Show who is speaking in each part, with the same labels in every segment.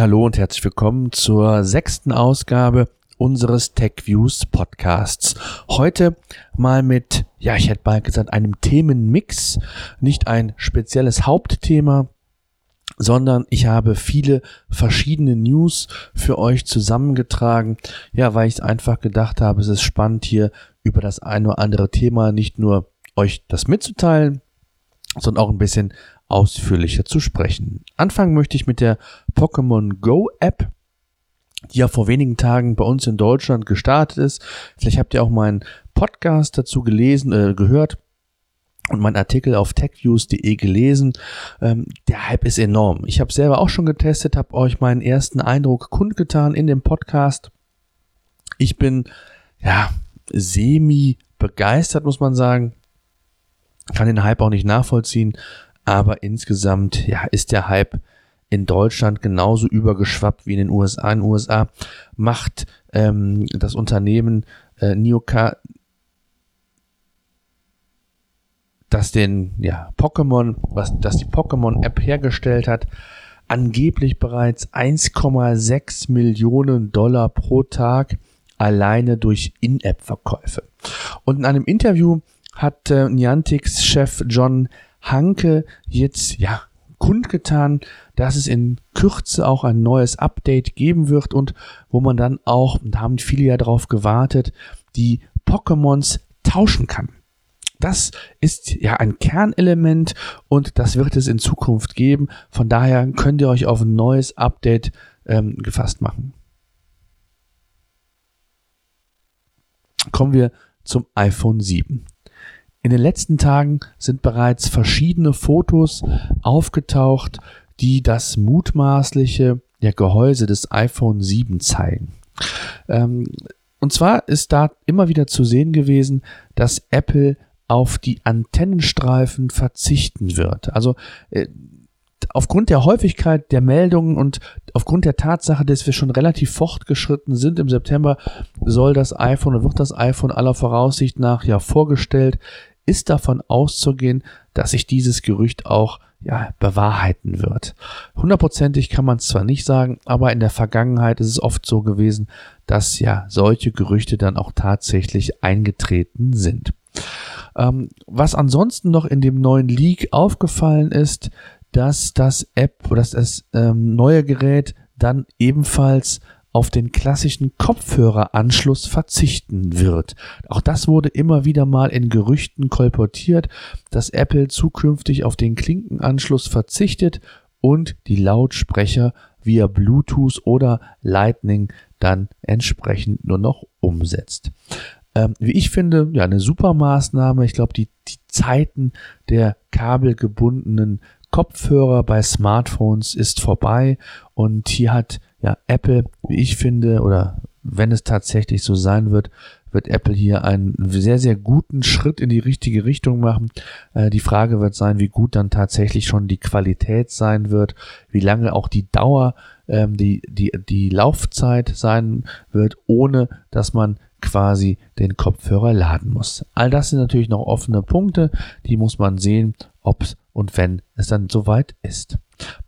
Speaker 1: Hallo und herzlich willkommen zur sechsten Ausgabe unseres TechViews Podcasts. Heute mal mit, ja, ich hätte bald gesagt, einem Themenmix, nicht ein spezielles Hauptthema, sondern ich habe viele verschiedene News für euch zusammengetragen. Ja, weil ich einfach gedacht habe, es ist spannend hier über das ein oder andere Thema nicht nur euch das mitzuteilen, sondern auch ein bisschen ausführlicher zu sprechen. Anfangen möchte ich mit der Pokémon Go App, die ja vor wenigen Tagen bei uns in Deutschland gestartet ist. Vielleicht habt ihr auch meinen Podcast dazu gelesen, äh, gehört und meinen Artikel auf techviews.de gelesen. Ähm, der Hype ist enorm. Ich habe selber auch schon getestet, habe euch meinen ersten Eindruck kundgetan in dem Podcast. Ich bin ja semi begeistert, muss man sagen. Kann den Hype auch nicht nachvollziehen, aber insgesamt ja ist der Hype in Deutschland genauso übergeschwappt wie in den USA. In den USA macht ähm, das Unternehmen äh, Nioka, das den ja, Pokémon, was das die Pokémon App hergestellt hat, angeblich bereits 1,6 Millionen Dollar pro Tag alleine durch In-App-Verkäufe. Und in einem Interview hat äh, Niantics Chef John Hanke jetzt ja kundgetan, dass es in Kürze auch ein neues Update geben wird und wo man dann auch, da haben viele ja darauf gewartet, die Pokémons tauschen kann. Das ist ja ein Kernelement und das wird es in Zukunft geben. Von daher könnt ihr euch auf ein neues Update ähm, gefasst machen. Kommen wir zum iPhone 7. In den letzten Tagen sind bereits verschiedene Fotos aufgetaucht, die das mutmaßliche ja, Gehäuse des iPhone 7 zeigen. Ähm, und zwar ist da immer wieder zu sehen gewesen, dass Apple auf die Antennenstreifen verzichten wird. Also äh, aufgrund der Häufigkeit der Meldungen und aufgrund der Tatsache, dass wir schon relativ fortgeschritten sind im September, soll das iPhone und wird das iPhone aller Voraussicht nach ja vorgestellt ist davon auszugehen, dass sich dieses Gerücht auch ja, bewahrheiten wird. Hundertprozentig kann man es zwar nicht sagen, aber in der Vergangenheit ist es oft so gewesen, dass ja solche Gerüchte dann auch tatsächlich eingetreten sind. Ähm, was ansonsten noch in dem neuen Leak aufgefallen ist, dass das App oder das ähm, neue Gerät dann ebenfalls auf den klassischen Kopfhöreranschluss verzichten wird. Auch das wurde immer wieder mal in Gerüchten kolportiert, dass Apple zukünftig auf den Klinkenanschluss verzichtet und die Lautsprecher via Bluetooth oder Lightning dann entsprechend nur noch umsetzt. Ähm, wie ich finde, ja, eine super Maßnahme. Ich glaube, die, die Zeiten der kabelgebundenen Kopfhörer bei Smartphones ist vorbei und hier hat ja Apple, wie ich finde, oder wenn es tatsächlich so sein wird, wird Apple hier einen sehr, sehr guten Schritt in die richtige Richtung machen. Äh, die Frage wird sein, wie gut dann tatsächlich schon die Qualität sein wird, wie lange auch die Dauer, ähm, die, die, die Laufzeit sein wird, ohne dass man quasi den Kopfhörer laden muss. All das sind natürlich noch offene Punkte, die muss man sehen, ob und wenn es dann soweit ist.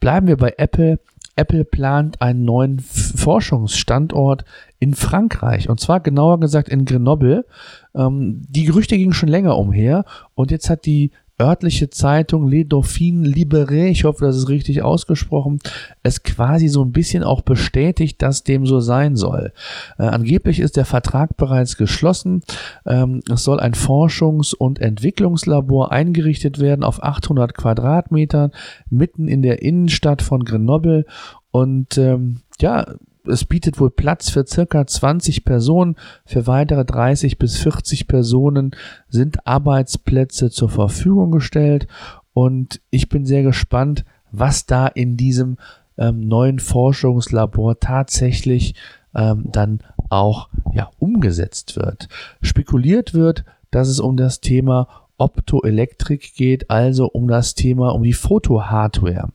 Speaker 1: Bleiben wir bei Apple. Apple plant einen neuen Forschungsstandort in Frankreich und zwar genauer gesagt in Grenoble. Ähm, die Gerüchte gingen schon länger umher und jetzt hat die örtliche Zeitung Les Dauphines Libéré, ich hoffe, das ist richtig ausgesprochen, es quasi so ein bisschen auch bestätigt, dass dem so sein soll. Äh, angeblich ist der Vertrag bereits geschlossen. Ähm, es soll ein Forschungs- und Entwicklungslabor eingerichtet werden auf 800 Quadratmetern mitten in der Innenstadt von Grenoble und ähm, ja, es bietet wohl Platz für circa 20 Personen. Für weitere 30 bis 40 Personen sind Arbeitsplätze zur Verfügung gestellt. Und ich bin sehr gespannt, was da in diesem ähm, neuen Forschungslabor tatsächlich ähm, dann auch ja, umgesetzt wird. Spekuliert wird, dass es um das Thema Optoelektrik geht, also um das Thema um die Fotohardware.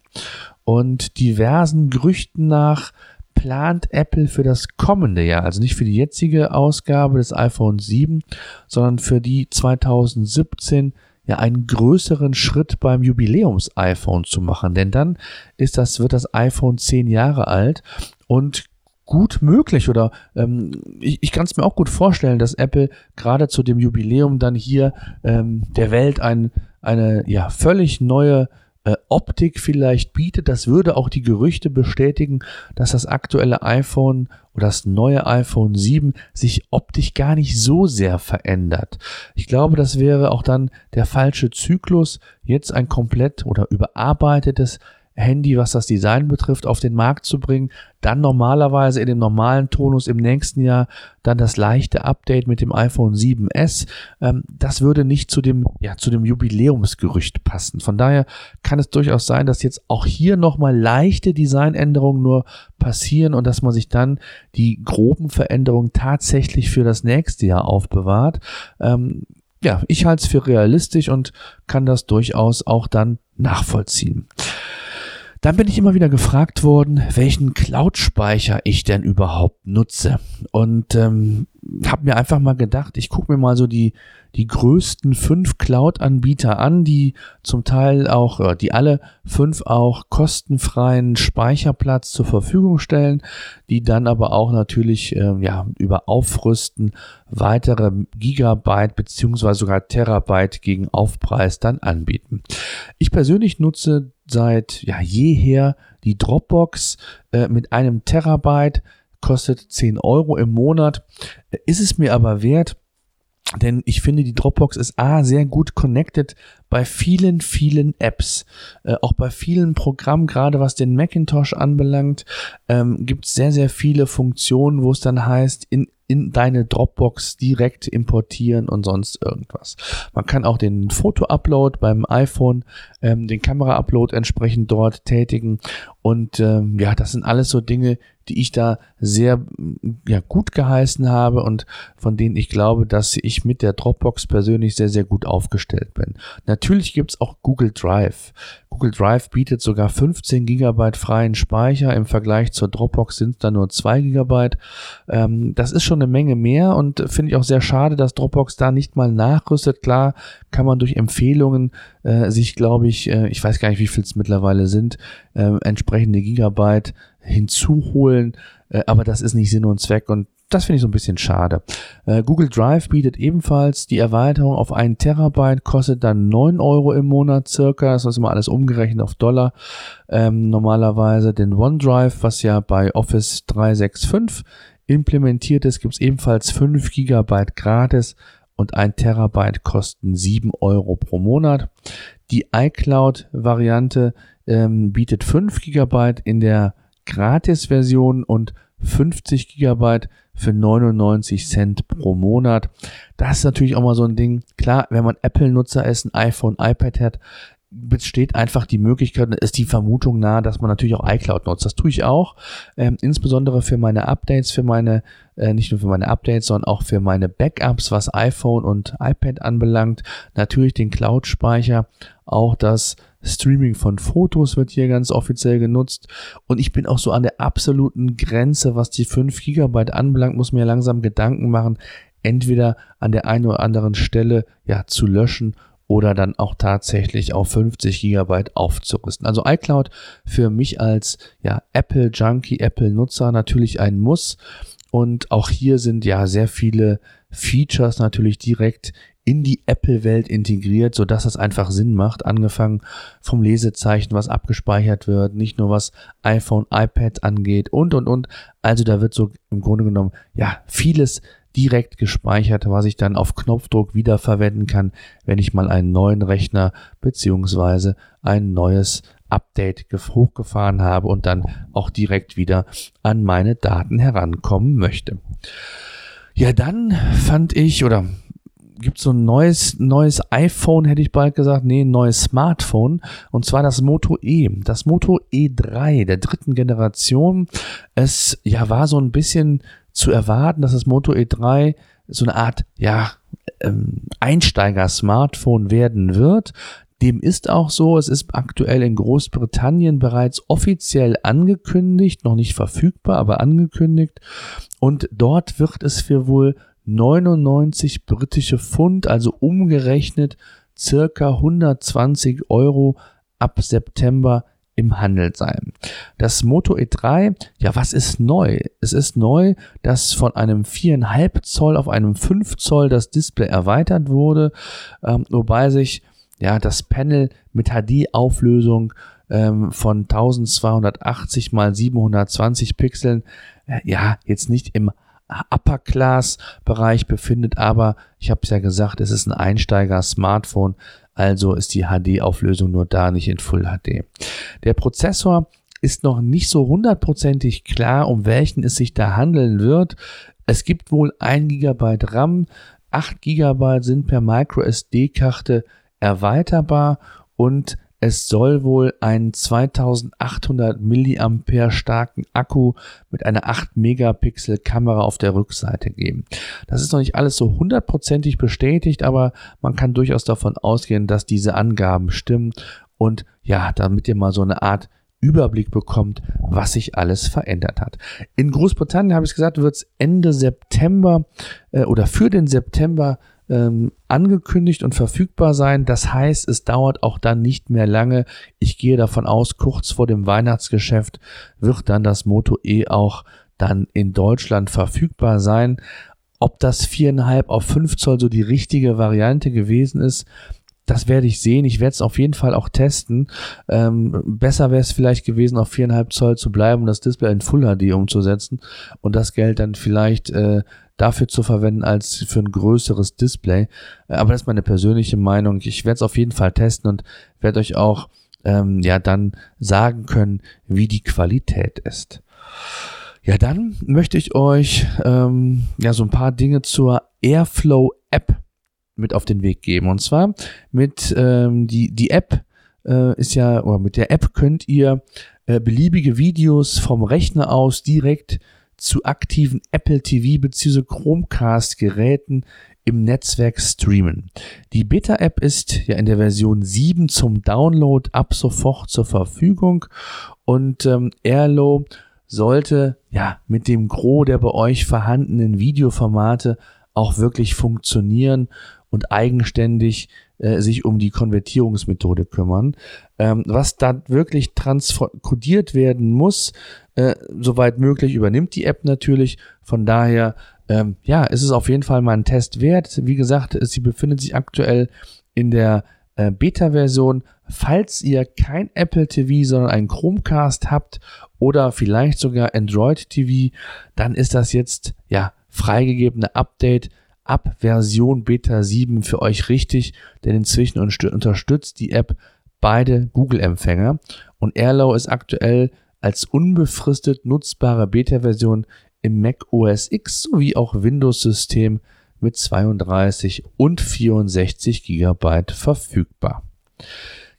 Speaker 1: Und diversen Gerüchten nach plant Apple für das kommende Jahr, also nicht für die jetzige Ausgabe des iPhone 7, sondern für die 2017 ja einen größeren Schritt beim Jubiläums-iPhone zu machen. Denn dann ist das, wird das iPhone zehn Jahre alt und gut möglich oder ähm, ich, ich kann es mir auch gut vorstellen, dass Apple gerade zu dem Jubiläum dann hier ähm, der Welt ein, eine ja völlig neue äh, Optik vielleicht bietet. Das würde auch die Gerüchte bestätigen, dass das aktuelle iPhone oder das neue iPhone 7 sich optisch gar nicht so sehr verändert. Ich glaube, das wäre auch dann der falsche Zyklus, jetzt ein komplett oder überarbeitetes Handy, was das Design betrifft, auf den Markt zu bringen. Dann normalerweise in dem normalen Tonus im nächsten Jahr dann das leichte Update mit dem iPhone 7S. Ähm, das würde nicht zu dem, ja, zu dem Jubiläumsgerücht passen. Von daher kann es durchaus sein, dass jetzt auch hier nochmal leichte Designänderungen nur passieren und dass man sich dann die groben Veränderungen tatsächlich für das nächste Jahr aufbewahrt. Ähm, ja, ich halte es für realistisch und kann das durchaus auch dann nachvollziehen. Dann bin ich immer wieder gefragt worden, welchen Cloud-Speicher ich denn überhaupt nutze. Und ähm, habe mir einfach mal gedacht, ich gucke mir mal so die, die größten fünf Cloud-Anbieter an, die zum Teil auch, äh, die alle fünf auch kostenfreien Speicherplatz zur Verfügung stellen, die dann aber auch natürlich äh, ja, über Aufrüsten weitere Gigabyte beziehungsweise sogar Terabyte gegen Aufpreis dann anbieten. Ich persönlich nutze seit ja, jeher die Dropbox äh, mit einem Terabyte, kostet 10 Euro im Monat, ist es mir aber wert, denn ich finde, die Dropbox ist A, sehr gut connected bei vielen, vielen Apps. Äh, auch bei vielen Programmen, gerade was den Macintosh anbelangt, ähm, gibt es sehr, sehr viele Funktionen, wo es dann heißt, in in deine Dropbox direkt importieren und sonst irgendwas. Man kann auch den Foto-Upload beim iPhone, ähm, den Kamera-Upload entsprechend dort tätigen. Und ähm, ja, das sind alles so Dinge, die ich da sehr ja, gut geheißen habe und von denen ich glaube, dass ich mit der Dropbox persönlich sehr, sehr gut aufgestellt bin. Natürlich gibt's auch Google Drive. Google Drive bietet sogar 15 Gigabyte freien Speicher. Im Vergleich zur Dropbox sind da nur 2 Gigabyte. Ähm, das ist schon eine Menge mehr und finde ich auch sehr schade, dass Dropbox da nicht mal nachrüstet. Klar kann man durch Empfehlungen äh, sich, glaube ich, äh, ich weiß gar nicht, wie viel es mittlerweile sind, äh, entsprechende Gigabyte hinzuholen, äh, aber das ist nicht Sinn und Zweck und das finde ich so ein bisschen schade. Äh, Google Drive bietet ebenfalls die Erweiterung auf einen Terabyte, kostet dann 9 Euro im Monat circa. Das ist immer alles umgerechnet auf Dollar. Ähm, normalerweise den OneDrive, was ja bei Office 365 implementiert ist, gibt es ebenfalls 5 Gigabyte gratis und ein Terabyte kosten 7 Euro pro Monat. Die iCloud-Variante ähm, bietet 5 Gigabyte in der Gratis-Version und 50 Gigabyte für 99 Cent pro Monat. Das ist natürlich auch mal so ein Ding. Klar, wenn man Apple-Nutzer ist, ein iPhone, iPad hat, besteht einfach die Möglichkeit, ist die Vermutung nahe, dass man natürlich auch iCloud nutzt. Das tue ich auch, ähm, insbesondere für meine Updates, für meine, äh, nicht nur für meine Updates, sondern auch für meine Backups, was iPhone und iPad anbelangt. Natürlich den Cloud-Speicher, auch das Streaming von Fotos wird hier ganz offiziell genutzt. Und ich bin auch so an der absoluten Grenze, was die 5 GB anbelangt, muss mir langsam Gedanken machen, entweder an der einen oder anderen Stelle ja zu löschen oder dann auch tatsächlich auf 50 GB aufzurüsten. Also iCloud für mich als ja, Apple Junkie, Apple Nutzer natürlich ein Muss. Und auch hier sind ja sehr viele Features natürlich direkt in die Apple-Welt integriert, so dass es einfach Sinn macht. Angefangen vom Lesezeichen, was abgespeichert wird, nicht nur was iPhone, iPad angeht und, und, und. Also da wird so im Grunde genommen, ja, vieles direkt gespeichert, was ich dann auf Knopfdruck wiederverwenden kann, wenn ich mal einen neuen Rechner beziehungsweise ein neues Update hochgefahren habe und dann auch direkt wieder an meine Daten herankommen möchte. Ja, dann fand ich oder gibt so ein neues, neues iPhone, hätte ich bald gesagt, nee, ein neues Smartphone, und zwar das Moto E. Das Moto E3 der dritten Generation. Es ja war so ein bisschen zu erwarten, dass das Moto E3 so eine Art, ja, ähm, Einsteiger-Smartphone werden wird. Dem ist auch so, es ist aktuell in Großbritannien bereits offiziell angekündigt, noch nicht verfügbar, aber angekündigt. Und dort wird es für wohl 99 britische Pfund, also umgerechnet circa 120 Euro ab September im Handel sein. Das Moto E3, ja, was ist neu? Es ist neu, dass von einem 4,5 Zoll auf einem 5 Zoll das Display erweitert wurde, ähm, wobei sich ja das Panel mit HD-Auflösung ähm, von 1280 mal 720 Pixeln, äh, ja, jetzt nicht im Upper Class Bereich befindet, aber ich habe es ja gesagt, es ist ein Einsteiger Smartphone, also ist die HD-Auflösung nur da nicht in Full HD. Der Prozessor ist noch nicht so hundertprozentig klar, um welchen es sich da handeln wird. Es gibt wohl 1 GB RAM, 8 GB sind per MicroSD-Karte erweiterbar und es soll wohl einen 2800 mAh starken Akku mit einer 8 Megapixel Kamera auf der Rückseite geben. Das ist noch nicht alles so hundertprozentig bestätigt, aber man kann durchaus davon ausgehen, dass diese Angaben stimmen und ja, damit ihr mal so eine Art Überblick bekommt, was sich alles verändert hat. In Großbritannien, habe ich gesagt, wird es Ende September äh, oder für den September ähm, angekündigt und verfügbar sein. Das heißt, es dauert auch dann nicht mehr lange. Ich gehe davon aus, kurz vor dem Weihnachtsgeschäft wird dann das Moto E auch dann in Deutschland verfügbar sein. Ob das 4,5 auf 5 Zoll so die richtige Variante gewesen ist, das werde ich sehen. Ich werde es auf jeden Fall auch testen. Ähm, besser wäre es vielleicht gewesen, auf 4,5 Zoll zu bleiben und das Display in Full HD umzusetzen und das Geld dann vielleicht äh, dafür zu verwenden als für ein größeres Display. Äh, aber das ist meine persönliche Meinung. Ich werde es auf jeden Fall testen und werde euch auch ähm, ja dann sagen können, wie die Qualität ist. Ja, dann möchte ich euch ähm, ja so ein paar Dinge zur Airflow App mit auf den Weg geben. Und zwar mit ähm, die, die App äh, ist ja, oder mit der App könnt ihr äh, beliebige Videos vom Rechner aus direkt zu aktiven Apple TV bzw. Chromecast Geräten im Netzwerk streamen. Die Beta-App ist ja in der Version 7 zum Download ab sofort zur Verfügung und ähm, Airlow sollte ja mit dem Gros der bei euch vorhandenen Videoformate auch wirklich funktionieren und eigenständig äh, sich um die Konvertierungsmethode kümmern. Ähm, was da wirklich transkodiert werden muss, äh, soweit möglich, übernimmt die App natürlich. Von daher, ähm, ja, ist es auf jeden Fall mal ein Test wert. Wie gesagt, sie befindet sich aktuell in der äh, Beta-Version. Falls ihr kein Apple TV, sondern ein Chromecast habt oder vielleicht sogar Android TV, dann ist das jetzt ja freigegebene Update ab Version Beta 7 für euch richtig, denn inzwischen unterstützt die App beide Google-Empfänger und Airlow ist aktuell als unbefristet nutzbare Beta-Version im Mac OS X sowie auch Windows-System mit 32 und 64 GB verfügbar.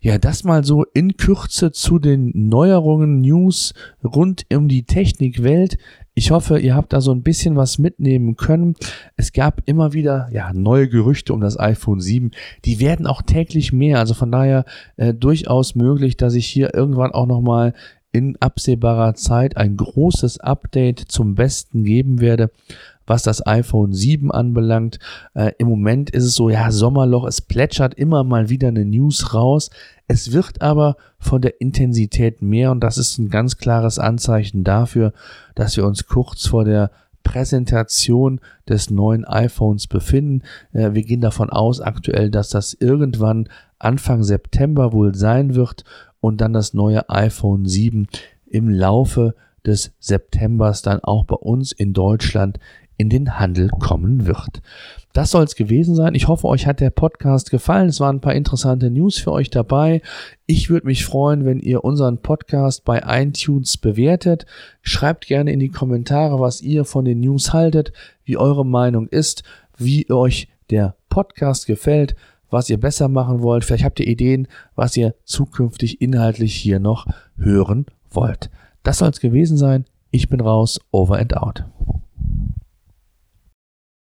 Speaker 1: Ja, das mal so in Kürze zu den Neuerungen, News rund um die Technikwelt. Ich hoffe, ihr habt da so ein bisschen was mitnehmen können. Es gab immer wieder ja, neue Gerüchte um das iPhone 7. Die werden auch täglich mehr. Also von daher äh, durchaus möglich, dass ich hier irgendwann auch nochmal in absehbarer Zeit ein großes Update zum Besten geben werde, was das iPhone 7 anbelangt. Äh, Im Moment ist es so, ja, Sommerloch, es plätschert immer mal wieder eine News raus. Es wird aber von der Intensität mehr und das ist ein ganz klares Anzeichen dafür, dass wir uns kurz vor der Präsentation des neuen iPhones befinden. Äh, wir gehen davon aus aktuell, dass das irgendwann Anfang September wohl sein wird und dann das neue iPhone 7 im Laufe des Septembers dann auch bei uns in Deutschland in den Handel kommen wird. Das soll es gewesen sein. Ich hoffe, euch hat der Podcast gefallen. Es waren ein paar interessante News für euch dabei. Ich würde mich freuen, wenn ihr unseren Podcast bei iTunes bewertet. Schreibt gerne in die Kommentare, was ihr von den News haltet, wie eure Meinung ist, wie euch der Podcast gefällt, was ihr besser machen wollt. Vielleicht habt ihr Ideen, was ihr zukünftig inhaltlich hier noch hören wollt. Das soll es gewesen sein. Ich bin raus. Over and out.